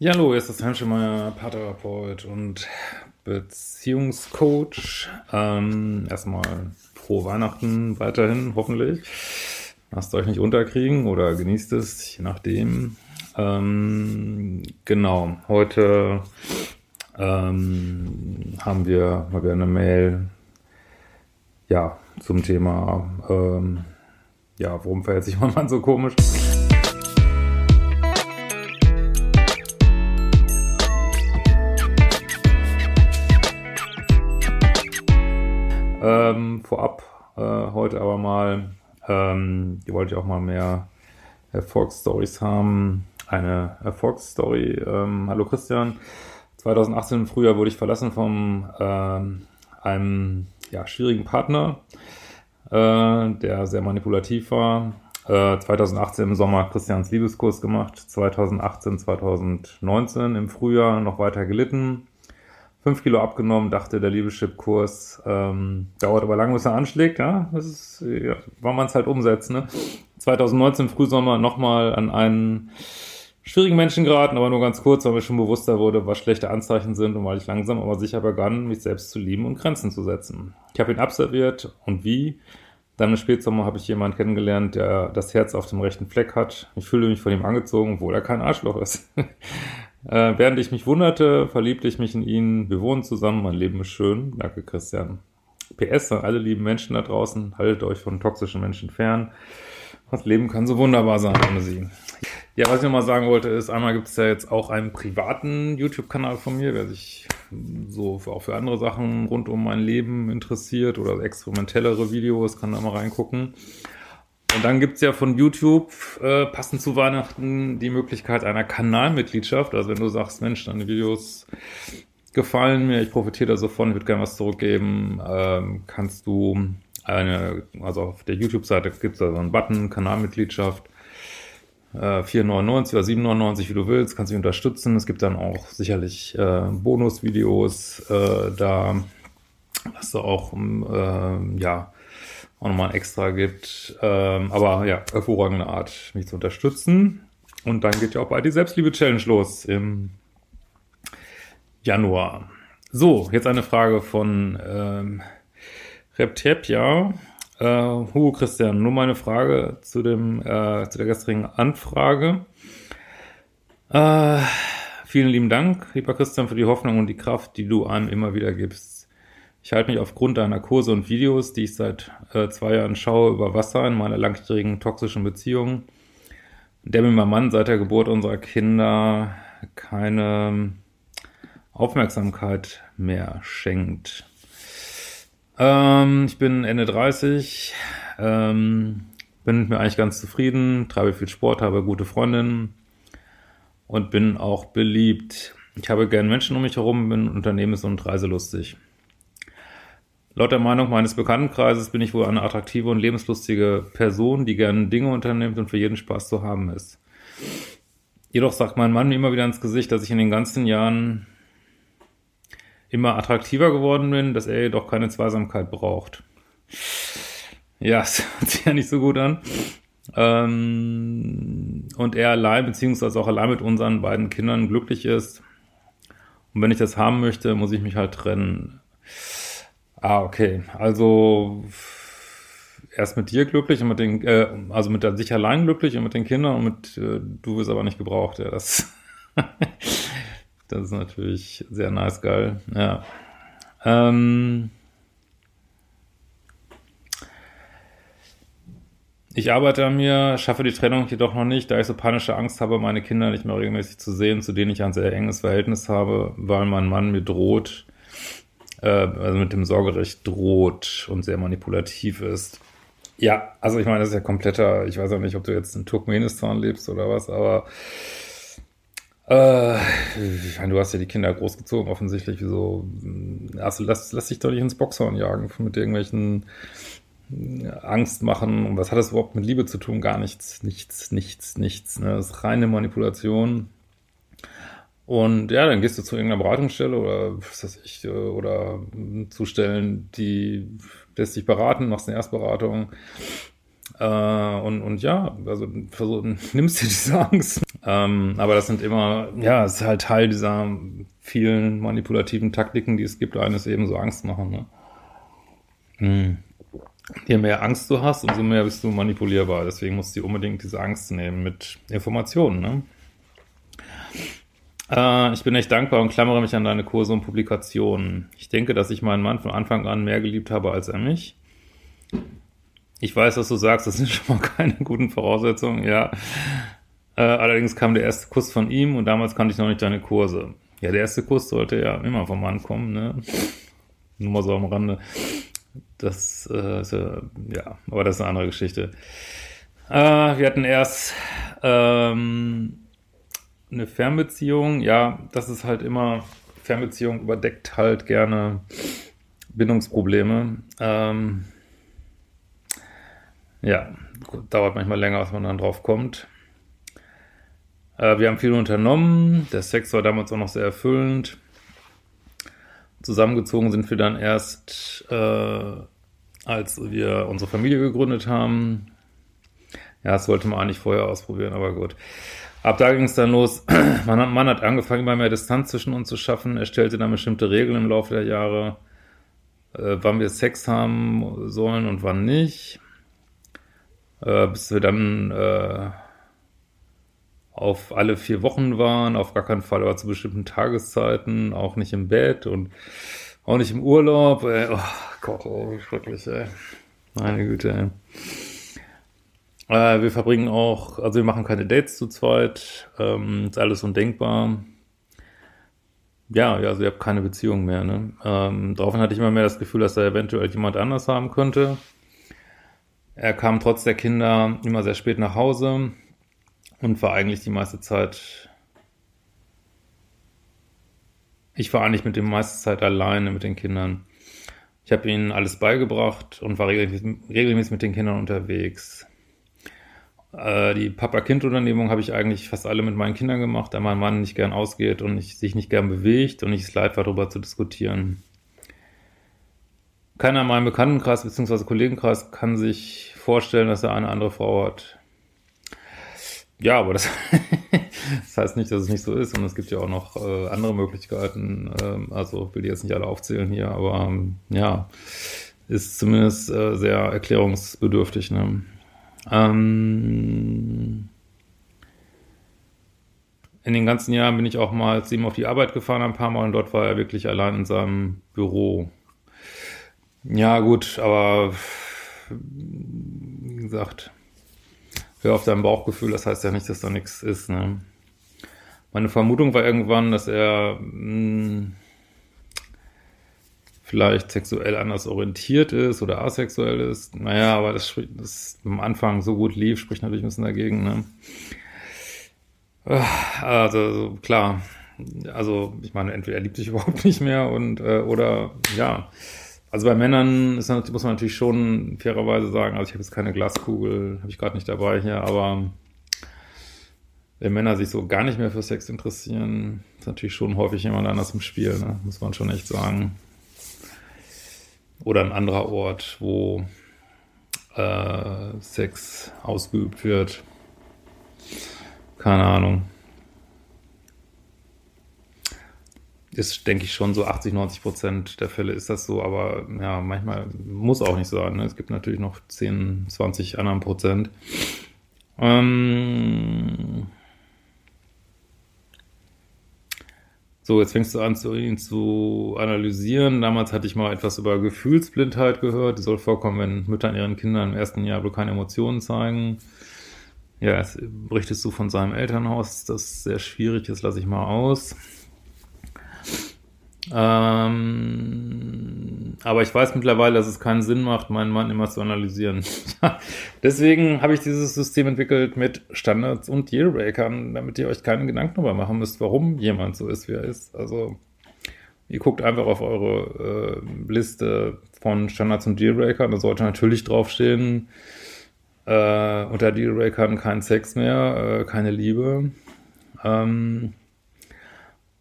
Ja, hallo, hier ist das Heimschemeier, Paartherapeut und Beziehungscoach. Ähm, erstmal frohe Weihnachten weiterhin, hoffentlich. Lasst euch nicht unterkriegen oder genießt es, je nachdem. Ähm, genau, heute ähm, haben wir mal wieder eine Mail ja, zum Thema, ähm, ja, warum verhält sich mein Mann so komisch? Vorab äh, heute aber mal, ähm, die wollte ich auch mal mehr Erfolgsstories haben. Eine Erfolgsstory. Ähm, hallo Christian. 2018 im Frühjahr wurde ich verlassen von ähm, einem ja, schwierigen Partner, äh, der sehr manipulativ war. Äh, 2018 im Sommer Christians Liebeskurs gemacht. 2018, 2019 im Frühjahr noch weiter gelitten fünf Kilo abgenommen, dachte, der Liebeschip-Kurs ähm, dauert aber lang, bis er anschlägt. Ja, das ist, ja, war man es halt umsetzt. Ne? 2019 im Frühsommer nochmal an einen schwierigen Menschen geraten, aber nur ganz kurz, weil mir schon bewusster wurde, was schlechte Anzeichen sind und weil ich langsam aber sicher begann, mich selbst zu lieben und Grenzen zu setzen. Ich habe ihn abserviert und wie. Dann im Spätsommer habe ich jemanden kennengelernt, der das Herz auf dem rechten Fleck hat. Ich fühle mich von ihm angezogen, obwohl er kein Arschloch ist. Äh, während ich mich wunderte, verliebte ich mich in ihn. Wir wohnen zusammen, mein Leben ist schön. Danke, Christian. PS an alle lieben Menschen da draußen, haltet euch von toxischen Menschen fern. Das Leben kann so wunderbar sein ohne sie. Ja, was ich nochmal sagen wollte, ist, einmal gibt es ja jetzt auch einen privaten YouTube-Kanal von mir, wer sich so auch für andere Sachen rund um mein Leben interessiert oder experimentellere Videos, kann da mal reingucken. Und dann gibt's ja von YouTube äh, passend zu Weihnachten die Möglichkeit einer Kanalmitgliedschaft. Also wenn du sagst, Mensch, deine Videos gefallen mir, ich profitiere da so von, ich würde gerne was zurückgeben, ähm, kannst du eine, also auf der YouTube-Seite gibt's da so einen Button, Kanalmitgliedschaft, äh, 4,99 oder 7,99, wie du willst, kannst dich unterstützen. Es gibt dann auch sicherlich äh, Bonusvideos äh, da, was du auch, äh, ja, auch nochmal extra gibt. Ähm, aber ja, hervorragende Art, mich zu unterstützen. Und dann geht ja auch bald die Selbstliebe-Challenge los im Januar. So, jetzt eine Frage von ähm, Reptepia. Äh, Hugo Christian, nur meine Frage zu, dem, äh, zu der gestrigen Anfrage. Äh, vielen lieben Dank, lieber Christian, für die Hoffnung und die Kraft, die du einem immer wieder gibst. Ich halte mich aufgrund deiner Kurse und Videos, die ich seit äh, zwei Jahren schaue, über Wasser in meiner langjährigen toxischen Beziehung, der mir mein Mann seit der Geburt unserer Kinder keine Aufmerksamkeit mehr schenkt. Ähm, ich bin Ende 30, ähm, bin mit mir eigentlich ganz zufrieden, treibe viel Sport, habe gute Freundinnen und bin auch beliebt. Ich habe gern Menschen um mich herum, bin unternehmens- und reiselustig. Laut der Meinung meines Bekanntenkreises bin ich wohl eine attraktive und lebenslustige Person, die gerne Dinge unternimmt und für jeden Spaß zu haben ist. Jedoch sagt mein Mann mir immer wieder ins Gesicht, dass ich in den ganzen Jahren immer attraktiver geworden bin, dass er jedoch keine Zweisamkeit braucht. Ja, das hört sich ja nicht so gut an. Ähm, und er allein, beziehungsweise auch allein mit unseren beiden Kindern glücklich ist. Und wenn ich das haben möchte, muss ich mich halt trennen. Ah, okay. Also erst mit dir glücklich und mit den, äh, also mit sich allein glücklich und mit den Kindern und mit äh, du wirst aber nicht gebraucht. Ja, das, das ist natürlich sehr nice geil. Ja. Ähm, ich arbeite an mir, schaffe die Trennung jedoch noch nicht, da ich so panische Angst habe, meine Kinder nicht mehr regelmäßig zu sehen, zu denen ich ein sehr enges Verhältnis habe, weil mein Mann mir droht, äh, also mit dem Sorgerecht droht und sehr manipulativ ist. Ja, also ich meine, das ist ja kompletter, ich weiß auch nicht, ob du jetzt in Turkmenistan lebst oder was, aber äh, ich meine, du hast ja die Kinder großgezogen, offensichtlich. Wieso? Also lass, lass dich doch nicht ins Boxhorn jagen mit irgendwelchen äh, Angst machen. Und was hat das überhaupt mit Liebe zu tun? Gar nichts, nichts, nichts, nichts. Ne? Das ist reine Manipulation. Und ja, dann gehst du zu irgendeiner Beratungsstelle oder was weiß ich, äh, oder zu Stellen, die lässt dich beraten, machst eine Erstberatung. Äh, und, und ja, also versuch, nimmst dir diese Angst. Ähm, aber das sind immer, ja, es ist halt Teil dieser vielen manipulativen Taktiken, die es gibt, eines eben so Angst machen. Ne? Hm. Je mehr Angst du hast, umso mehr bist du manipulierbar. Deswegen musst du unbedingt diese Angst nehmen mit Informationen. Ne? Äh, ich bin echt dankbar und klammere mich an deine Kurse und Publikationen. Ich denke, dass ich meinen Mann von Anfang an mehr geliebt habe als er mich. Ich weiß, was du sagst, das sind schon mal keine guten Voraussetzungen, ja. Äh, allerdings kam der erste Kuss von ihm und damals kannte ich noch nicht deine Kurse. Ja, der erste Kuss sollte ja immer vom Mann kommen, ne? Nur mal so am Rande. Das äh, ist ja, ja, aber das ist eine andere Geschichte. Äh, wir hatten erst ähm, eine Fernbeziehung. Ja, das ist halt immer, Fernbeziehung überdeckt halt gerne Bindungsprobleme. Ähm, ja, dauert manchmal länger, als man dann drauf kommt. Äh, wir haben viel unternommen. Der Sex war damals auch noch sehr erfüllend. Zusammengezogen sind wir dann erst, äh, als wir unsere Familie gegründet haben. Ja, das wollte man eigentlich vorher ausprobieren, aber gut. Ab da ging es dann los. Man hat, man hat angefangen, immer mehr Distanz zwischen uns zu schaffen. Er stellte dann bestimmte Regeln im Laufe der Jahre, äh, wann wir Sex haben sollen und wann nicht äh, bis wir dann äh, auf alle vier Wochen waren, auf gar keinen Fall, aber zu bestimmten Tageszeiten, auch nicht im Bett und auch nicht im Urlaub. Ey. Oh Gott, oh, wie schrecklich, ey. Meine Güte, ey. Äh, wir verbringen auch, also wir machen keine Dates zu zweit, ähm, ist alles undenkbar. Ja, ja, also ihr habt keine Beziehung mehr, ne? Ähm, daraufhin hatte ich immer mehr das Gefühl, dass er eventuell jemand anders haben könnte. Er kam trotz der Kinder immer sehr spät nach Hause und war eigentlich die meiste Zeit. Ich war eigentlich mit dem meiste Zeit alleine mit den Kindern. Ich habe ihnen alles beigebracht und war regelmäßig, mit den Kindern unterwegs. Äh, die Papa-Kind-Unternehmung habe ich eigentlich fast alle mit meinen Kindern gemacht, da mein Mann nicht gern ausgeht und nicht, sich nicht gern bewegt und ich es leid war, darüber zu diskutieren. Keiner in meinem Bekanntenkreis bzw. Kollegenkreis kann sich vorstellen, dass er eine andere Frau hat. Ja, aber das, das heißt nicht, dass es nicht so ist. Und es gibt ja auch noch äh, andere Möglichkeiten. Ähm, also will die jetzt nicht alle aufzählen hier, aber ähm, ja, ist zumindest äh, sehr erklärungsbedürftig. Ne? Ähm, in den ganzen Jahren bin ich auch mal zu ihm auf die Arbeit gefahren, ein paar Mal, und dort war er wirklich allein in seinem Büro. Ja, gut, aber wie gesagt, hör auf dein Bauchgefühl, das heißt ja nicht, dass da nichts ist. Ne? Meine Vermutung war irgendwann, dass er mh, hm, vielleicht sexuell anders orientiert ist oder asexuell ist. Naja, aber das, das am Anfang so gut lief, spricht natürlich ein bisschen dagegen. Ne? Also klar, also ich meine, entweder er liebt sich überhaupt nicht mehr und äh, oder ja, also bei Männern ist, muss man natürlich schon fairerweise sagen, also ich habe jetzt keine Glaskugel, habe ich gerade nicht dabei hier, aber wenn Männer sich so gar nicht mehr für Sex interessieren, ist natürlich schon häufig jemand anders im Spiel, ne? muss man schon echt sagen. Oder ein anderer Ort, wo äh, Sex ausgeübt wird. Keine Ahnung. ist, denke ich, schon so 80, 90 Prozent der Fälle ist das so, aber ja, manchmal muss auch nicht sein. Ne? Es gibt natürlich noch 10, 20 anderen Prozent. Ähm so, jetzt fängst du an, zu, ihn zu analysieren. Damals hatte ich mal etwas über Gefühlsblindheit gehört. Die soll vorkommen, wenn Mütter ihren Kindern im ersten Jahr wohl keine Emotionen zeigen. Ja, jetzt berichtest du von seinem Elternhaus, das sehr schwierig ist, lasse ich mal aus. Ähm, aber ich weiß mittlerweile, dass es keinen Sinn macht, meinen Mann immer zu analysieren. Deswegen habe ich dieses System entwickelt mit Standards und Dealbreakern, damit ihr euch keine Gedanken darüber machen müsst, warum jemand so ist, wie er ist. Also ihr guckt einfach auf eure äh, Liste von Standards und Dealbreakern. Da sollte natürlich draufstehen, äh, unter Dealbreakern kein Sex mehr, äh, keine Liebe. Ähm,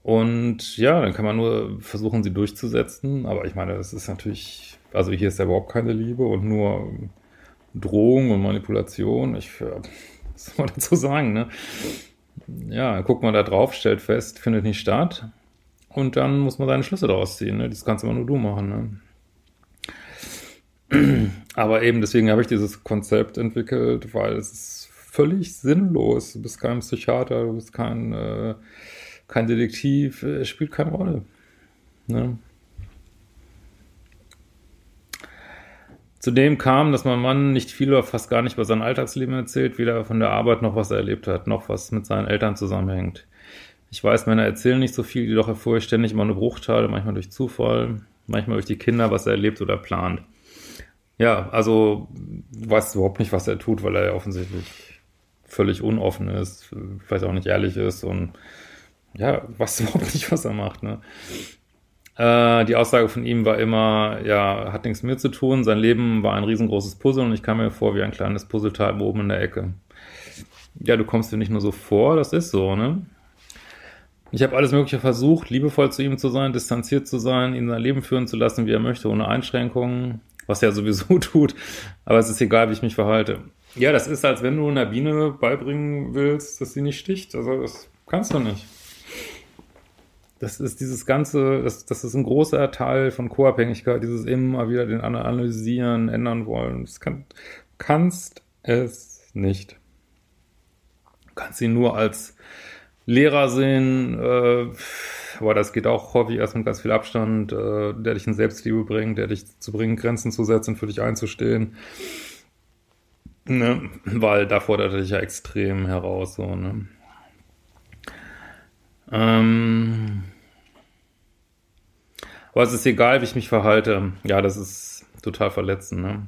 und ja, dann kann man nur versuchen, sie durchzusetzen. Aber ich meine, das ist natürlich, also hier ist ja überhaupt keine Liebe und nur Drohung und Manipulation. Ich, was soll man dazu sagen, ne? Ja, guckt man da drauf, stellt fest, findet nicht statt. Und dann muss man seine Schlüsse daraus ziehen. Ne? Das kannst immer nur du machen. Ne? Aber eben deswegen habe ich dieses Konzept entwickelt, weil es ist völlig sinnlos. Du bist kein Psychiater, du bist kein äh, kein Detektiv, äh, spielt keine Rolle. Ne? Zudem kam, dass mein Mann nicht viel oder fast gar nicht über sein Alltagsleben erzählt, weder von der Arbeit noch was er erlebt hat, noch was mit seinen Eltern zusammenhängt. Ich weiß, Männer erzählen nicht so viel, jedoch erfuhr ich ständig immer eine Bruchteile, manchmal durch Zufall, manchmal durch die Kinder, was er erlebt oder plant. Ja, also du weißt überhaupt nicht, was er tut, weil er ja offensichtlich völlig unoffen ist, vielleicht auch nicht ehrlich ist und ja, weiß überhaupt nicht, was er macht. Ne? Äh, die Aussage von ihm war immer, ja, hat nichts mit mir zu tun. Sein Leben war ein riesengroßes Puzzle und ich kam mir vor wie ein kleines Puzzleteil oben in der Ecke. Ja, du kommst dir nicht nur so vor, das ist so, ne? Ich habe alles Mögliche versucht, liebevoll zu ihm zu sein, distanziert zu sein, ihn sein Leben führen zu lassen, wie er möchte, ohne Einschränkungen, was er sowieso tut. Aber es ist egal, wie ich mich verhalte. Ja, das ist, als wenn du einer Biene beibringen willst, dass sie nicht sticht. Also das kannst du nicht. Das ist dieses ganze, das, das ist ein großer Teil von Co-Abhängigkeit, dieses immer wieder den anderen analysieren, ändern wollen. Das kann, kannst es nicht. Du kannst ihn nur als Lehrer sehen, äh, aber das geht auch häufig erst mit ganz viel Abstand, äh, der dich in Selbstliebe bringt, der dich zu bringen, Grenzen zu setzen, für dich einzustehen. Ne? Weil da fordert er dich ja extrem heraus, so, ne? Ähm, aber es ist egal, wie ich mich verhalte. Ja, das ist total verletzend. Ne?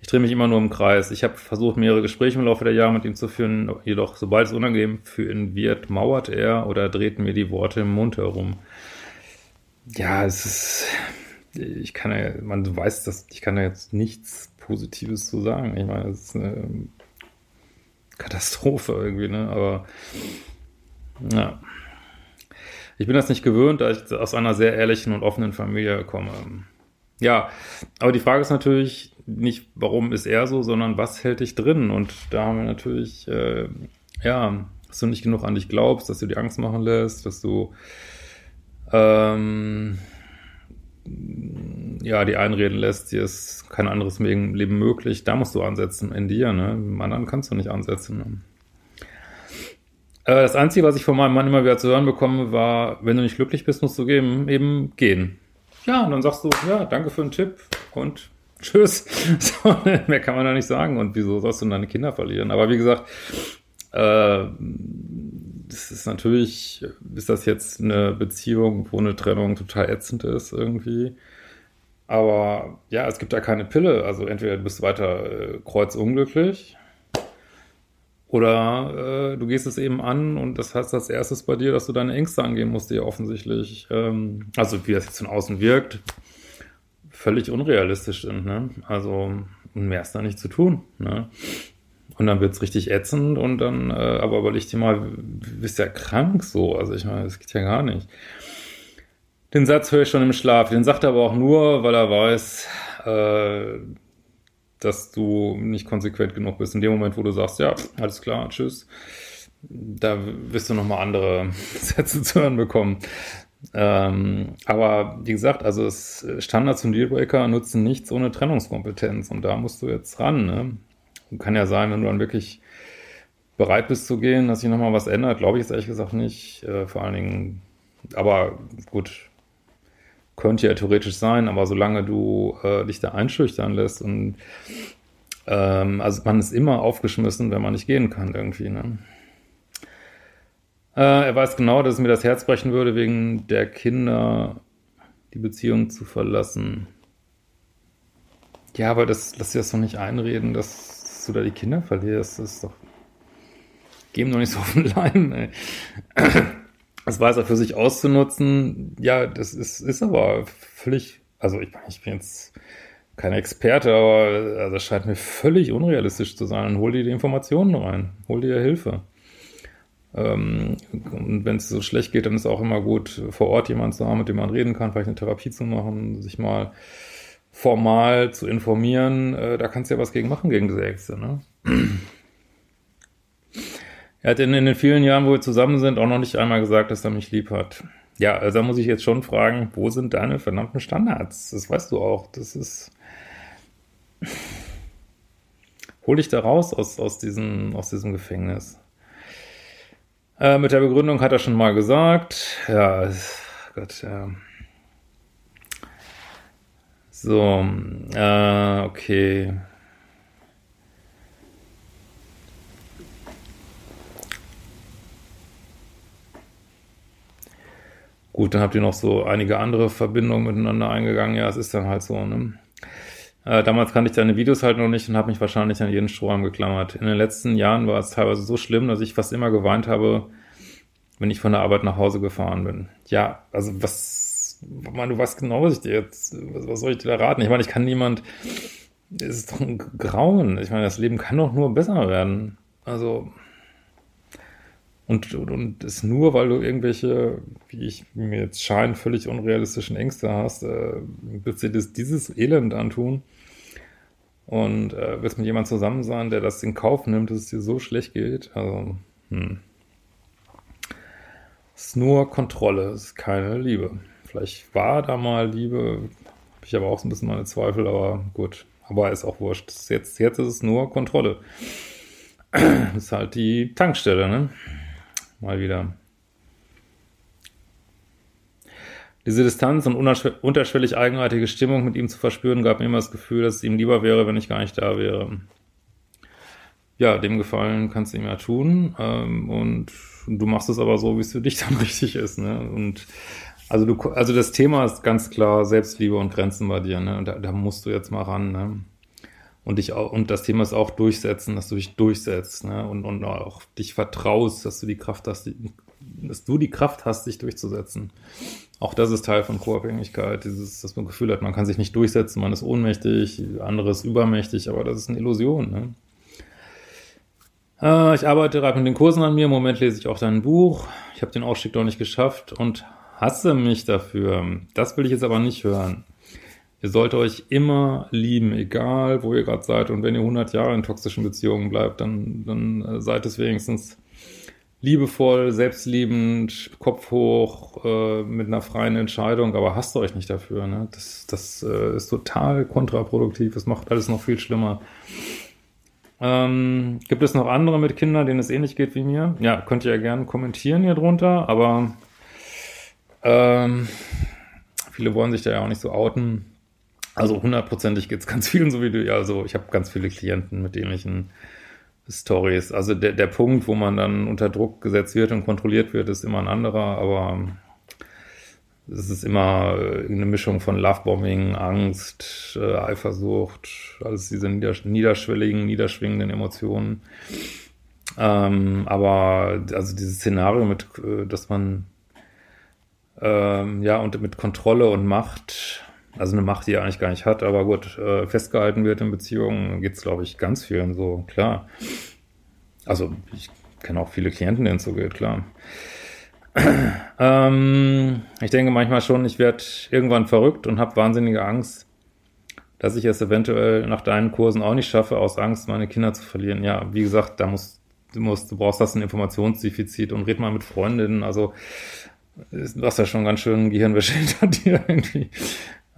Ich drehe mich immer nur im Kreis. Ich habe versucht, mehrere Gespräche im Laufe der Jahre mit ihm zu führen, jedoch sobald es unangenehm für ihn wird, mauert er oder dreht mir die Worte im Mund herum. Ja, es ist, ich kann ja, man weiß das, ich kann da jetzt nichts Positives zu sagen. Ich meine, es ist eine Katastrophe irgendwie, ne? Aber ja. Ich bin das nicht gewöhnt, da ich aus einer sehr ehrlichen und offenen Familie komme. Ja, aber die Frage ist natürlich nicht, warum ist er so, sondern was hält dich drin? Und da haben wir natürlich, äh, ja, dass du nicht genug an dich glaubst, dass du dir Angst machen lässt, dass du ähm, ja, die einreden lässt, dir ist kein anderes Leben möglich, da musst du ansetzen in dir, ne? Im anderen kannst du nicht ansetzen. Ne? Das Einzige, was ich von meinem Mann immer wieder zu hören bekomme, war, wenn du nicht glücklich bist, musst du eben, eben gehen. Ja, und dann sagst du, ja, danke für den Tipp und tschüss. So, mehr kann man da nicht sagen. Und wieso sollst du deine Kinder verlieren? Aber wie gesagt, äh, das ist natürlich, ist das jetzt eine Beziehung, wo eine Trennung total ätzend ist irgendwie. Aber ja, es gibt da keine Pille. Also entweder du bist weiter äh, kreuzunglücklich oder äh, du gehst es eben an und das heißt als erstes bei dir, dass du deine Ängste angehen musst, die offensichtlich, ähm, also wie das jetzt von außen wirkt, völlig unrealistisch sind. Ne? Also mehr ist da nicht zu tun. Ne? Und dann wird's richtig ätzend und dann, äh, aber überleg dir mal, du bist ja krank so. Also ich meine, das geht ja gar nicht. Den Satz höre ich schon im Schlaf. Den sagt er aber auch nur, weil er weiß, äh, dass du nicht konsequent genug bist. In dem Moment, wo du sagst, ja, alles klar, tschüss, da wirst du nochmal andere Sätze zu hören bekommen. Ähm, aber wie gesagt, also Standards und Dealbreaker nutzen nichts ohne Trennungskompetenz und da musst du jetzt ran. Ne? Kann ja sein, wenn du dann wirklich bereit bist zu gehen, dass sich nochmal was ändert, glaube ich jetzt ehrlich gesagt nicht. Äh, vor allen Dingen, aber gut, könnte ja theoretisch sein, aber solange du äh, dich da einschüchtern lässt und ähm, also man ist immer aufgeschmissen, wenn man nicht gehen kann irgendwie. Ne? Äh, er weiß genau, dass es mir das Herz brechen würde wegen der Kinder die Beziehung zu verlassen. Ja, aber das lass dir das doch nicht einreden, dass du da die Kinder verlierst. Das ist doch. Geben doch nicht so auf den Leim, ey. Das weiß er für sich auszunutzen. Ja, das ist, ist aber völlig. Also, ich, ich bin jetzt kein Experte, aber also das scheint mir völlig unrealistisch zu sein. Hol dir die Informationen rein. Hol dir Hilfe. Ähm, und wenn es so schlecht geht, dann ist es auch immer gut, vor Ort jemanden zu haben, mit dem man reden kann, vielleicht eine Therapie zu machen, sich mal formal zu informieren. Äh, da kannst du ja was gegen machen, gegen diese Ängste. Ne? Er hat in, in den vielen Jahren, wo wir zusammen sind, auch noch nicht einmal gesagt, dass er mich lieb hat. Ja, also da muss ich jetzt schon fragen, wo sind deine verdammten Standards? Das weißt du auch. Das ist. Hol dich da raus aus, aus, diesem, aus diesem Gefängnis. Äh, mit der Begründung hat er schon mal gesagt. Ja, Gott, ja. So, äh, okay. Gut, dann habt ihr noch so einige andere Verbindungen miteinander eingegangen. Ja, es ist dann halt so, ne? Äh, damals kannte ich deine Videos halt noch nicht und habe mich wahrscheinlich an jeden Strohhalm geklammert. In den letzten Jahren war es teilweise so schlimm, dass ich fast immer geweint habe, wenn ich von der Arbeit nach Hause gefahren bin. Ja, also was, meine, du weißt genau, was ich dir jetzt, was, was soll ich dir da raten? Ich meine, ich kann niemand, es ist doch ein Grauen. Ich meine, das Leben kann doch nur besser werden. Also, und, und, und ist nur, weil du irgendwelche, wie ich mir jetzt scheint, völlig unrealistischen Ängste hast, äh, willst du dir dieses Elend antun und äh, willst mit jemandem zusammen sein, der das in Kauf nimmt, dass es dir so schlecht geht. Also, hm. Es ist nur Kontrolle, es ist keine Liebe. Vielleicht war da mal Liebe, habe ich aber auch so ein bisschen meine Zweifel, aber gut. Aber ist auch wurscht. Jetzt, jetzt ist es nur Kontrolle. Das ist halt die Tankstelle, ne? Mal wieder. Diese Distanz und unterschwellig eigenartige Stimmung mit ihm zu verspüren, gab mir immer das Gefühl, dass es ihm lieber wäre, wenn ich gar nicht da wäre. Ja, dem Gefallen kannst du ihm ja tun. Ähm, und du machst es aber so, wie es für dich dann richtig ist. Ne? Und also du, also das Thema ist ganz klar Selbstliebe und Grenzen bei dir. Ne? Und da, da musst du jetzt mal ran. Ne? Und dich auch, und das Thema ist auch durchsetzen, dass du dich durchsetzt, ne? Und, und auch dich vertraust, dass du die Kraft hast, die, dass du die Kraft hast, dich durchzusetzen. Auch das ist Teil von Co-Abhängigkeit, dieses, dass man Gefühl hat, man kann sich nicht durchsetzen, man ist ohnmächtig, andere ist übermächtig, aber das ist eine Illusion. Ne? Äh, ich arbeite gerade mit den Kursen an mir, im Moment lese ich auch dein Buch. Ich habe den Ausstieg noch nicht geschafft und hasse mich dafür. Das will ich jetzt aber nicht hören. Ihr sollt euch immer lieben, egal wo ihr gerade seid. Und wenn ihr 100 Jahre in toxischen Beziehungen bleibt, dann, dann äh, seid es wenigstens liebevoll, selbstliebend, Kopf hoch, äh, mit einer freien Entscheidung, aber hasst euch nicht dafür. Ne? Das, das äh, ist total kontraproduktiv. Es macht alles noch viel schlimmer. Ähm, gibt es noch andere mit Kindern, denen es ähnlich geht wie mir? Ja, könnt ihr ja gerne kommentieren hier drunter, aber ähm, viele wollen sich da ja auch nicht so outen. Also hundertprozentig geht es ganz vielen so wie du. Also ich habe ganz viele Klienten mit ähnlichen Stories. Also der, der Punkt, wo man dann unter Druck gesetzt wird und kontrolliert wird, ist immer ein anderer, aber es ist immer eine Mischung von Lovebombing, Angst, äh, Eifersucht, alles diese niederschwelligen, niederschwingenden Emotionen. Ähm, aber also dieses Szenario mit, äh, dass man ähm, ja und mit Kontrolle und Macht, also eine Macht, die er eigentlich gar nicht hat, aber gut, äh, festgehalten wird in Beziehungen, geht es, glaube ich, ganz vielen so, klar. Also ich kenne auch viele Klienten, denen es so geht, klar. ähm, ich denke manchmal schon, ich werde irgendwann verrückt und habe wahnsinnige Angst, dass ich es eventuell nach deinen Kursen auch nicht schaffe, aus Angst, meine Kinder zu verlieren. Ja, wie gesagt, da musst du musst, du brauchst das ein Informationsdefizit und red mal mit Freundinnen. Also du hast ja schon ganz schön Gehirnwäsche hinter dir irgendwie.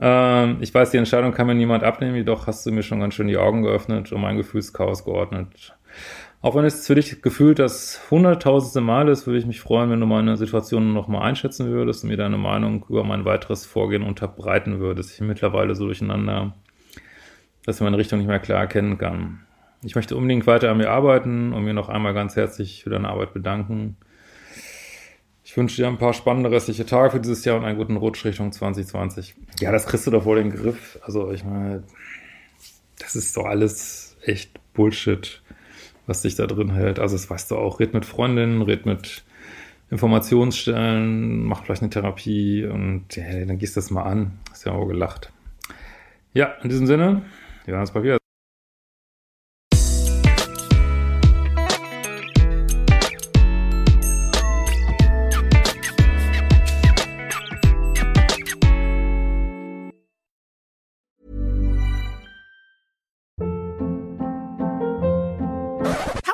Ähm, ich weiß, die Entscheidung kann mir niemand abnehmen, jedoch hast du mir schon ganz schön die Augen geöffnet und mein Gefühlschaos geordnet. Auch wenn es für dich gefühlt das hunderttausendste Mal ist, würde ich mich freuen, wenn du meine Situation nochmal einschätzen würdest und mir deine Meinung über mein weiteres Vorgehen unterbreiten würdest. Ich bin mittlerweile so durcheinander, dass ich meine Richtung nicht mehr klar erkennen kann. Ich möchte unbedingt weiter an mir arbeiten und mir noch einmal ganz herzlich für deine Arbeit bedanken. Ich wünsche dir ein paar spannende restliche Tage für dieses Jahr und einen guten Rutsch Richtung 2020. Ja, das kriegst du doch wohl den Griff. Also ich meine, das ist doch alles echt Bullshit, was dich da drin hält. Also das weißt du auch. Red mit Freundinnen, red mit Informationsstellen, mach vielleicht eine Therapie und ja, dann gehst du das mal an. Hast ja auch gelacht. Ja, in diesem Sinne, wir hören uns bald wieder.